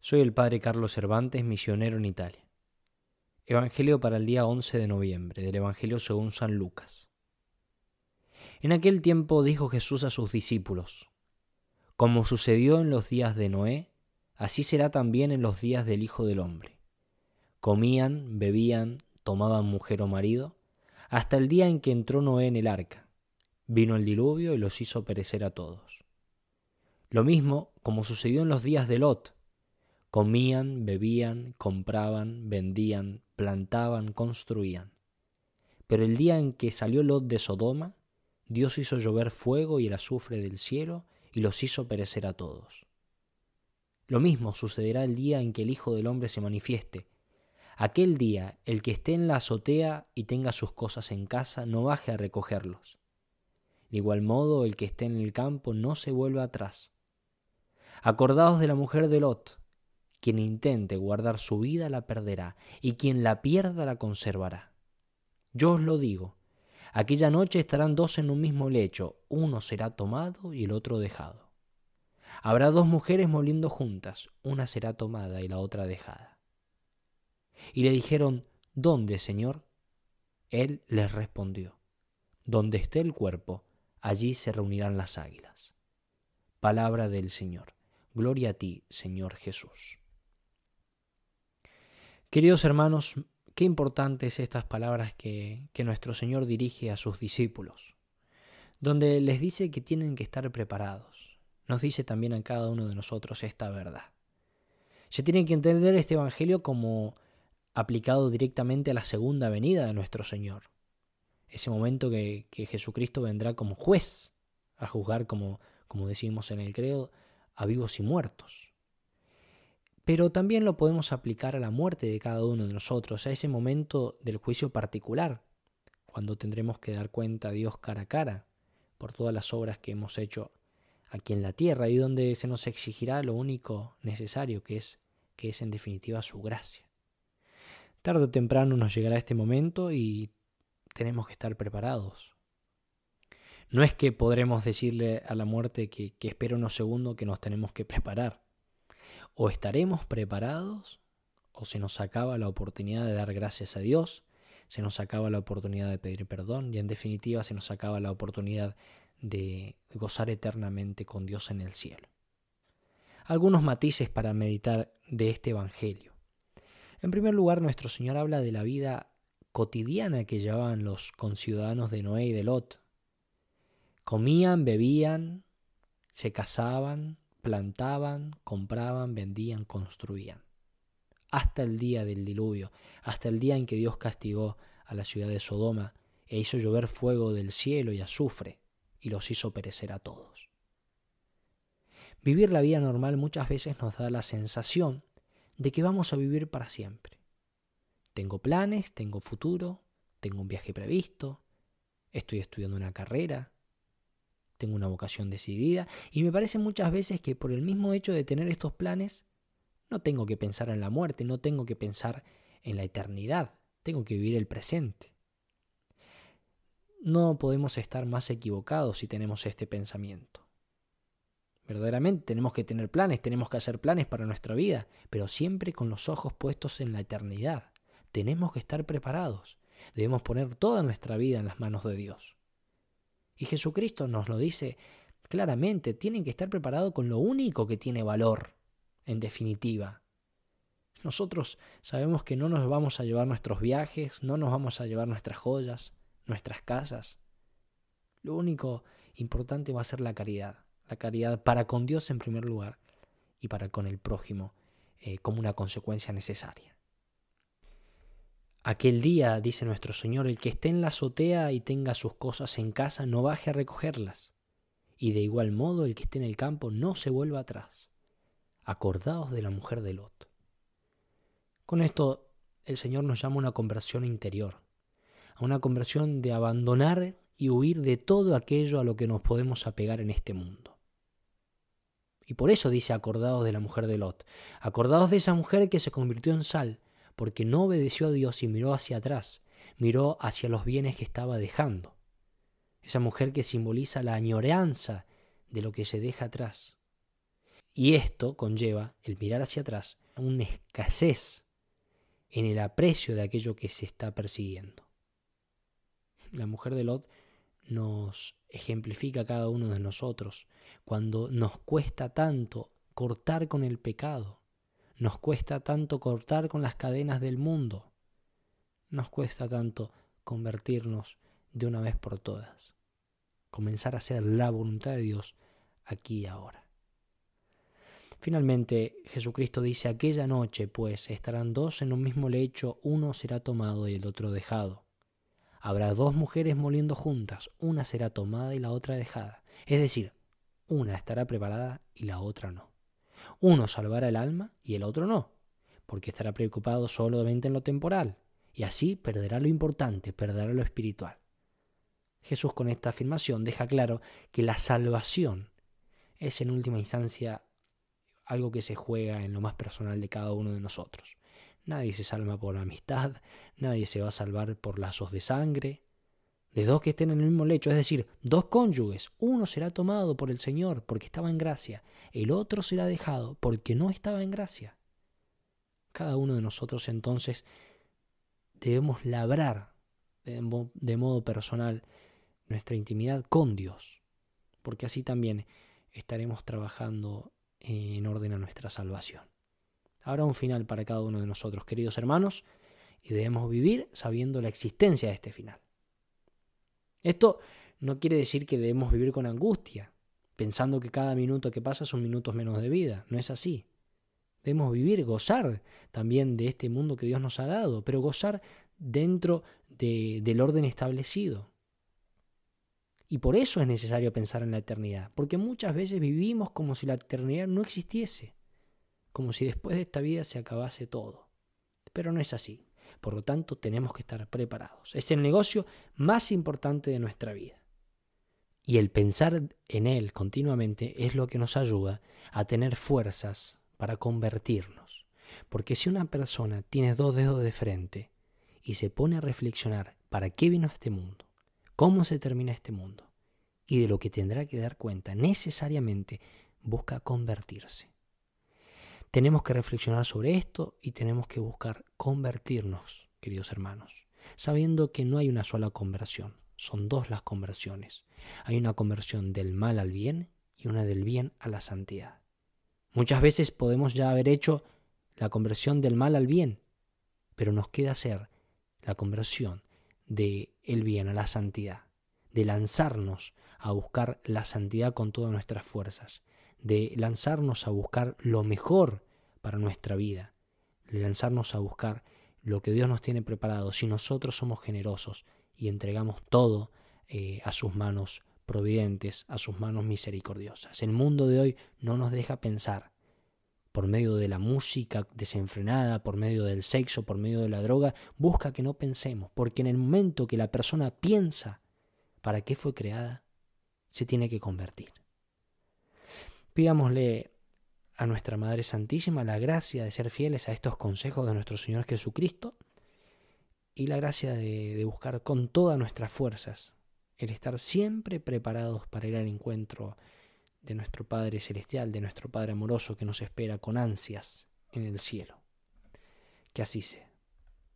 Soy el padre Carlos Cervantes, misionero en Italia. Evangelio para el día 11 de noviembre del Evangelio según San Lucas. En aquel tiempo dijo Jesús a sus discípulos, Como sucedió en los días de Noé, así será también en los días del Hijo del Hombre. Comían, bebían, tomaban mujer o marido, hasta el día en que entró Noé en el arca. Vino el diluvio y los hizo perecer a todos. Lo mismo como sucedió en los días de Lot, Comían, bebían, compraban, vendían, plantaban, construían. Pero el día en que salió Lot de Sodoma, Dios hizo llover fuego y el azufre del cielo y los hizo perecer a todos. Lo mismo sucederá el día en que el Hijo del Hombre se manifieste. Aquel día el que esté en la azotea y tenga sus cosas en casa no baje a recogerlos. De igual modo el que esté en el campo no se vuelva atrás. Acordaos de la mujer de Lot, quien intente guardar su vida la perderá, y quien la pierda la conservará. Yo os lo digo, aquella noche estarán dos en un mismo lecho, uno será tomado y el otro dejado. Habrá dos mujeres moliendo juntas, una será tomada y la otra dejada. Y le dijeron, ¿Dónde, Señor? Él les respondió, Donde esté el cuerpo, allí se reunirán las águilas. Palabra del Señor. Gloria a ti, Señor Jesús. Queridos hermanos, qué importantes estas palabras que, nuestro Señor dirige a sus discípulos, donde les dice que tienen que estar preparados. Nos dice también a cada uno de nosotros esta verdad. Se tiene que entender este Evangelio como aplicado directamente a la segunda venida de nuestro Señor. Ese momento que, que Jesucristo vendrá como juez a juzgar, como, como decimos en el credo, a vivos y muertos pero también lo podemos aplicar a la muerte de cada uno de nosotros, a ese momento del juicio particular, cuando tendremos que dar cuenta a Dios cara a cara por todas las obras que hemos hecho aquí en la tierra y donde se nos exigirá lo único necesario que es que es en definitiva su gracia. Tarde o temprano nos llegará este momento y tenemos que estar preparados. No es que podremos decirle a la muerte que, que espera unos segundos que nos tenemos que preparar. O estaremos preparados o se nos acaba la oportunidad de dar gracias a Dios, se nos acaba la oportunidad de pedir perdón y en definitiva se nos acaba la oportunidad de gozar eternamente con Dios en el cielo. Algunos matices para meditar de este Evangelio. En primer lugar, nuestro Señor habla de la vida cotidiana que llevaban los conciudadanos de Noé y de Lot. Comían, bebían, se casaban, plantaban, compraban, vendían, construían. Hasta el día del diluvio, hasta el día en que Dios castigó a la ciudad de Sodoma e hizo llover fuego del cielo y azufre y los hizo perecer a todos. Vivir la vida normal muchas veces nos da la sensación de que vamos a vivir para siempre. Tengo planes, tengo futuro, tengo un viaje previsto, estoy estudiando una carrera, tengo una vocación decidida y me parece muchas veces que por el mismo hecho de tener estos planes, no tengo que pensar en la muerte, no tengo que pensar en la eternidad, tengo que vivir el presente. No podemos estar más equivocados si tenemos este pensamiento. Verdaderamente tenemos que tener planes, tenemos que hacer planes para nuestra vida, pero siempre con los ojos puestos en la eternidad. Tenemos que estar preparados. Debemos poner toda nuestra vida en las manos de Dios. Y Jesucristo nos lo dice claramente, tienen que estar preparados con lo único que tiene valor, en definitiva. Nosotros sabemos que no nos vamos a llevar nuestros viajes, no nos vamos a llevar nuestras joyas, nuestras casas. Lo único importante va a ser la caridad, la caridad para con Dios en primer lugar y para con el prójimo eh, como una consecuencia necesaria. Aquel día, dice nuestro Señor, el que esté en la azotea y tenga sus cosas en casa, no baje a recogerlas. Y de igual modo, el que esté en el campo, no se vuelva atrás. Acordaos de la mujer de Lot. Con esto, el Señor nos llama a una conversión interior, a una conversión de abandonar y huir de todo aquello a lo que nos podemos apegar en este mundo. Y por eso dice acordaos de la mujer de Lot, acordaos de esa mujer que se convirtió en sal, porque no obedeció a Dios y miró hacia atrás, miró hacia los bienes que estaba dejando. Esa mujer que simboliza la añoranza de lo que se deja atrás. Y esto conlleva el mirar hacia atrás, una escasez en el aprecio de aquello que se está persiguiendo. La mujer de Lot nos ejemplifica a cada uno de nosotros cuando nos cuesta tanto cortar con el pecado, nos cuesta tanto cortar con las cadenas del mundo, nos cuesta tanto convertirnos de una vez por todas, comenzar a hacer la voluntad de Dios aquí y ahora. Finalmente, Jesucristo dice, aquella noche, pues, estarán dos en un mismo lecho, uno será tomado y el otro dejado. Habrá dos mujeres moliendo juntas, una será tomada y la otra dejada. Es decir, una estará preparada y la otra no. Uno salvará el alma y el otro no, porque estará preocupado solamente en lo temporal, y así perderá lo importante, perderá lo espiritual. Jesús con esta afirmación deja claro que la salvación es en última instancia algo que se juega en lo más personal de cada uno de nosotros. Nadie se salva por amistad, nadie se va a salvar por lazos de sangre. De dos que estén en el mismo lecho, es decir, dos cónyuges, uno será tomado por el Señor porque estaba en gracia, el otro será dejado porque no estaba en gracia. Cada uno de nosotros entonces debemos labrar de modo personal nuestra intimidad con Dios, porque así también estaremos trabajando en orden a nuestra salvación. Habrá un final para cada uno de nosotros, queridos hermanos, y debemos vivir sabiendo la existencia de este final. Esto no quiere decir que debemos vivir con angustia, pensando que cada minuto que pasa son minutos menos de vida. No es así. Debemos vivir, gozar también de este mundo que Dios nos ha dado, pero gozar dentro del orden establecido. Y por eso es necesario pensar en la eternidad, porque muchas veces vivimos como si la eternidad no existiese, como si después de esta vida se acabase todo. Pero no es así. Por lo tanto, tenemos que estar preparados. Es el negocio más importante de nuestra vida. Y el pensar en él continuamente es lo que nos ayuda a tener fuerzas para convertirnos. Porque si una persona tiene dos dedos de frente y se pone a reflexionar para qué vino a este mundo, cómo se termina este mundo y de lo que tendrá que dar cuenta, necesariamente busca convertirse. Tenemos que reflexionar sobre esto y tenemos que buscar convertirnos, queridos hermanos, sabiendo que no hay una sola conversión, son dos las conversiones. Hay una conversión del mal al bien y una del bien a la santidad. Muchas veces podemos ya haber hecho la conversión del mal al bien, pero nos queda hacer la conversión de el bien a la santidad, de lanzarnos a buscar la santidad con todas nuestras fuerzas, de lanzarnos a buscar lo mejor para nuestra vida, de lanzarnos a buscar lo que Dios nos tiene preparado si nosotros somos generosos y entregamos todo eh, a sus manos providentes, a sus manos misericordiosas. El mundo de hoy no nos deja pensar por medio de la música desenfrenada, por medio del sexo, por medio de la droga, busca que no pensemos, porque en el momento que la persona piensa para qué fue creada, se tiene que convertir. Pidámosle a nuestra Madre Santísima la gracia de ser fieles a estos consejos de nuestro Señor Jesucristo y la gracia de, buscar con todas nuestras fuerzas el estar siempre preparados para ir al encuentro de nuestro Padre Celestial, de nuestro Padre amoroso que nos espera con ansias en el cielo. Que así sea.